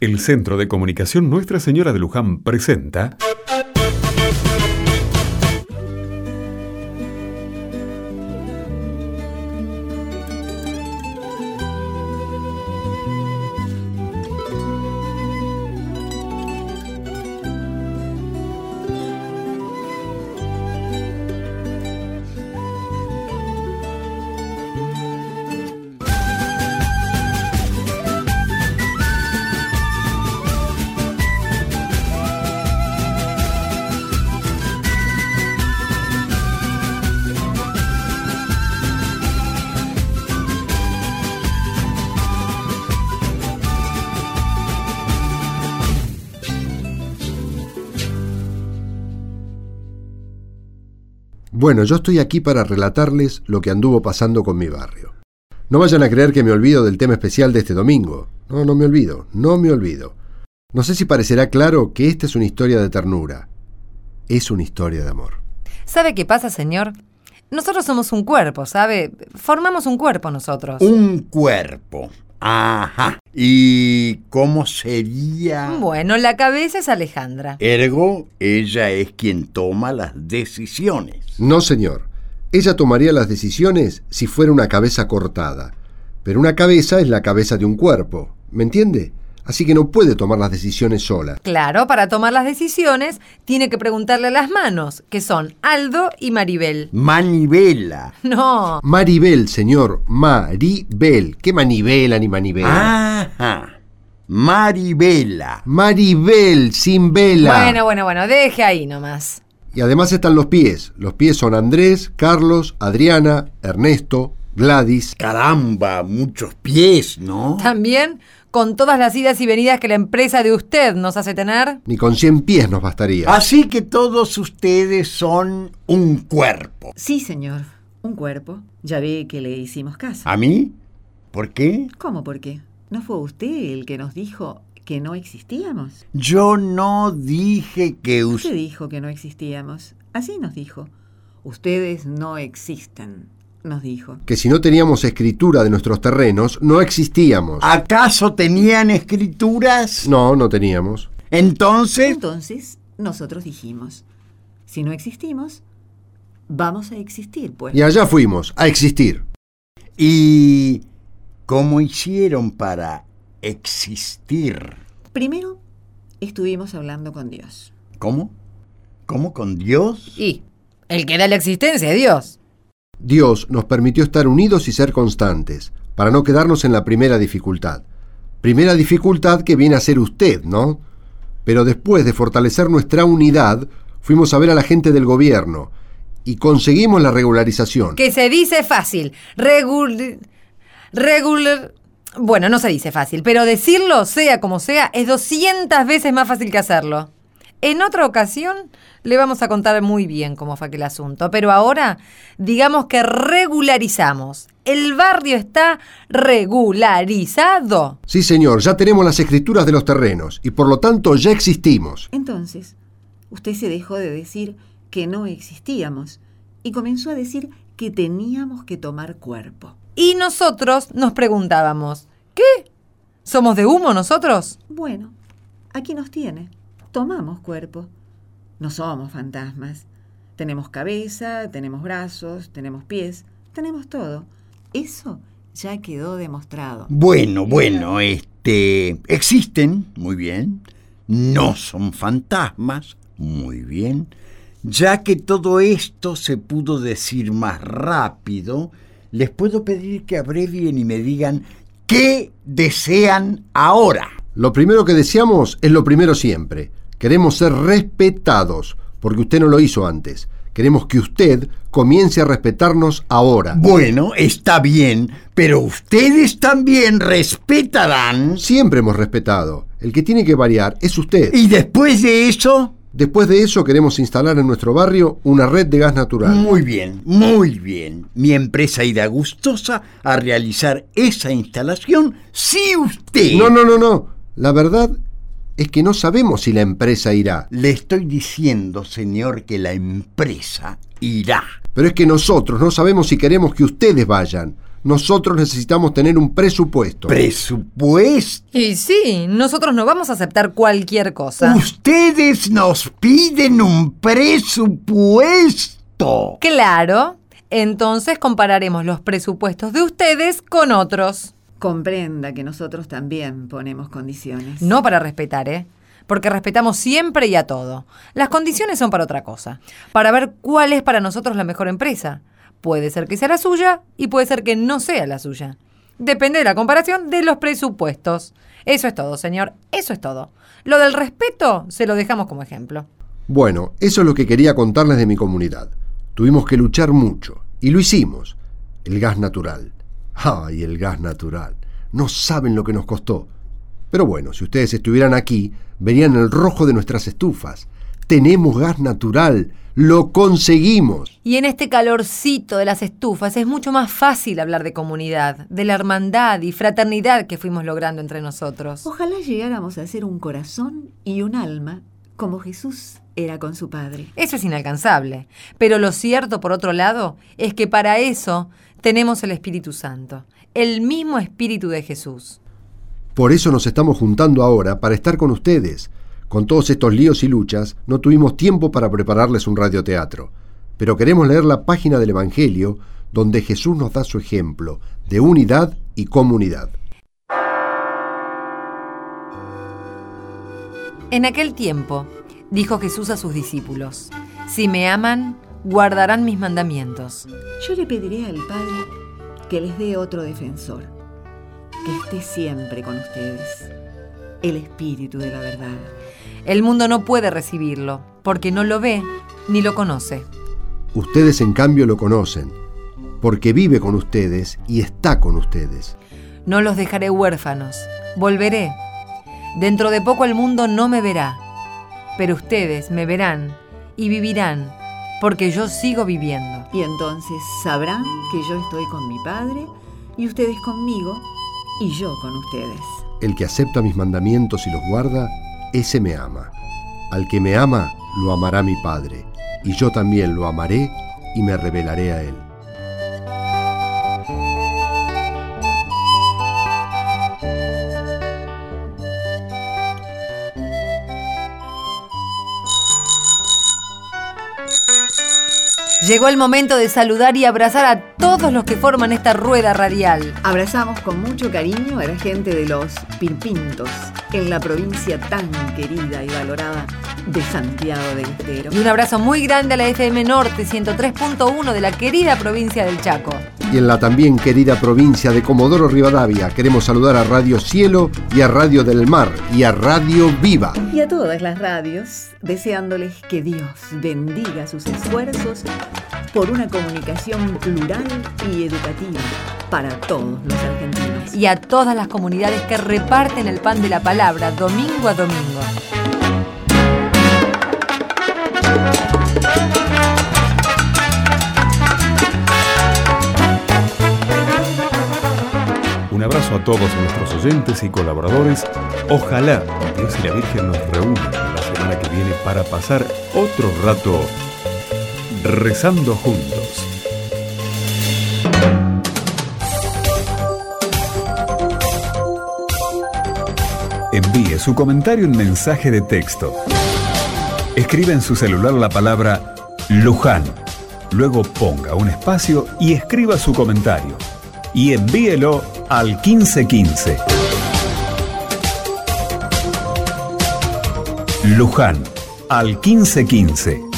El Centro de Comunicación Nuestra Señora de Luján presenta... Bueno, yo estoy aquí para relatarles lo que anduvo pasando con mi barrio. No vayan a creer que me olvido del tema especial de este domingo. No, no me olvido, no me olvido. No sé si parecerá claro que esta es una historia de ternura. Es una historia de amor. ¿Sabe qué pasa, señor? Nosotros somos un cuerpo, ¿sabe? Formamos un cuerpo nosotros. Un cuerpo. Ajá. ¿Y cómo sería? Bueno, la cabeza es Alejandra. Ergo, ella es quien toma las decisiones. No, señor. Ella tomaría las decisiones si fuera una cabeza cortada. Pero una cabeza es la cabeza de un cuerpo. ¿Me entiende? Así que no puede tomar las decisiones sola. Claro, para tomar las decisiones tiene que preguntarle a las manos, que son Aldo y Maribel. Manivela. No. Maribel, señor. Maribel. ¿Qué manivela ni manivela? Ajá. Maribela. Maribel, sin vela. Bueno, bueno, bueno, deje ahí nomás. Y además están los pies. Los pies son Andrés, Carlos, Adriana, Ernesto, Gladys. Caramba, muchos pies, ¿no? También con todas las idas y venidas que la empresa de usted nos hace tener. Ni con 100 pies nos bastaría. Así que todos ustedes son un cuerpo. Sí, señor. Un cuerpo. Ya ve que le hicimos caso. ¿A mí? ¿Por qué? ¿Cómo por qué? ¿No fue usted el que nos dijo que no existíamos? Yo no dije que Usted usted... dijo que no existíamos. Así nos dijo. Ustedes no existen, nos dijo. Que si no teníamos escritura de nuestros terrenos, no existíamos. ¿Acaso tenían escrituras? No, no teníamos. Entonces... Entonces, nosotros dijimos, si no existimos, vamos a existir, pues. Y allá fuimos, a existir. ¿Y cómo hicieron para existir? Primero, estuvimos hablando con Dios. ¿Cómo? ¿Cómo con Dios? Y el que da la existencia es Dios. Dios nos permitió estar unidos y ser constantes, para no quedarnos en la primera dificultad. Primera dificultad que viene a ser usted, ¿no? Pero después de fortalecer nuestra unidad, fuimos a ver a la gente del gobierno y conseguimos la regularización. Que se dice fácil. Regul... Regular... Bueno, no se dice fácil, pero decirlo, sea como sea, es 200 veces más fácil que hacerlo. En otra ocasión le vamos a contar muy bien cómo fue aquel asunto, pero ahora digamos que regularizamos. El barrio está regularizado. Sí, señor, ya tenemos las escrituras de los terrenos y por lo tanto ya existimos. Entonces, usted se dejó de decir que no existíamos y comenzó a decir que teníamos que tomar cuerpo. Y nosotros nos preguntábamos, ¿qué? ¿Somos de humo nosotros? Bueno, aquí nos tiene. Tomamos cuerpo. No somos fantasmas. Tenemos cabeza, tenemos brazos, tenemos pies, tenemos todo. Eso ya quedó demostrado. Bueno, bueno, este... Existen, muy bien. No son fantasmas, muy bien. Ya que todo esto se pudo decir más rápido, les puedo pedir que abrevien y me digan qué desean ahora. Lo primero que deseamos es lo primero siempre. Queremos ser respetados, porque usted no lo hizo antes. Queremos que usted comience a respetarnos ahora. Bueno, está bien, pero ustedes también respetarán. Siempre hemos respetado. El que tiene que variar es usted. Y después de eso... Después de eso queremos instalar en nuestro barrio una red de gas natural. Muy bien, muy bien. Mi empresa irá gustosa a realizar esa instalación si usted... No, no, no, no. La verdad es que no sabemos si la empresa irá. Le estoy diciendo, señor, que la empresa irá. Pero es que nosotros no sabemos si queremos que ustedes vayan. nosotros necesitamos tener un presupuesto. ¿Presupuesto? Y sí, nosotros no vamos a aceptar cualquier cosa. Ustedes nos piden un presupuesto. Claro. Entonces compararemos los presupuestos de ustedes con otros. Comprenda que nosotros también ponemos condiciones. No para respetar, ¿eh? Porque respetamos siempre y a todo. Las condiciones son para otra cosa. Para ver cuál es para nosotros la mejor empresa. Puede ser que sea la suya y puede ser que no sea la suya. Depende de la comparación de los presupuestos. Eso es todo, señor. Eso es todo. Lo del respeto se lo dejamos como ejemplo. Bueno, eso es lo que quería contarles de mi comunidad. Tuvimos que luchar mucho y lo hicimos. El gas natural. ¡Ay, el gas natural! No saben lo que nos costó. Pero bueno, si ustedes estuvieran aquí, verían el rojo de nuestras estufas. Tenemos gas natural. Lo conseguimos. Y en este calorcito de las estufas es mucho más fácil hablar de comunidad, de la hermandad y fraternidad que fuimos logrando entre nosotros. Ojalá llegáramos a ser un corazón y un alma como Jesús era con su Padre. Eso es inalcanzable. Pero lo cierto, por otro lado, es que para eso tenemos el Espíritu Santo, el mismo Espíritu de Jesús. Por eso nos estamos juntando ahora para estar con ustedes. Con todos estos líos y luchas, no tuvimos tiempo para prepararles un radioteatro. Pero queremos leer la página del Evangelio donde Jesús nos da su ejemplo de unidad y comunidad. En aquel tiempo, dijo Jesús a sus discípulos, Si me aman, guardarán mis mandamientos. Yo le pediré al Padre que les dé otro defensor, que esté siempre con ustedes, el Espíritu de la verdad. El mundo no puede recibirlo, porque no lo ve ni lo conoce. Ustedes en cambio lo conocen, porque vive con ustedes y está con ustedes. No los dejaré huérfanos, volveré. Dentro de poco el mundo no me verá, pero ustedes me verán y vivirán, porque yo sigo viviendo. Y entonces sabrán que yo estoy con mi Padre y ustedes conmigo y yo con ustedes. El que acepta mis mandamientos y los guarda, ese me ama. Al que me ama, lo amará mi Padre, y yo también lo amaré y me revelaré a él. Llegó el momento de saludar y abrazar a todos los que forman esta rueda radial. Abrazamos con mucho cariño a la gente de los Pirpintos, en la provincia tan querida y valorada de Santiago del Estero. Y un abrazo muy grande a la FM Norte 103.1 de la querida provincia del Chaco. Y en la también querida provincia de Comodoro Rivadavia queremos saludar a Radio Cielo y a Radio del Mar y a Radio Viva. Y a todas las radios, deseándoles que Dios bendiga sus esfuerzos por una comunicación plural y educativa para todos los argentinos. Y a todas las comunidades que reparten el pan de la palabra domingo a domingo. Todos nuestros oyentes y colaboradores. Ojalá Dios y la Virgen nos reúnan la semana que viene para pasar otro rato rezando juntos. Envíe su comentario en mensaje de texto. Escribe en su celular la palabra Luján. Luego ponga un espacio y escriba su comentario. Y envíelo al 1515. Luján al 1515.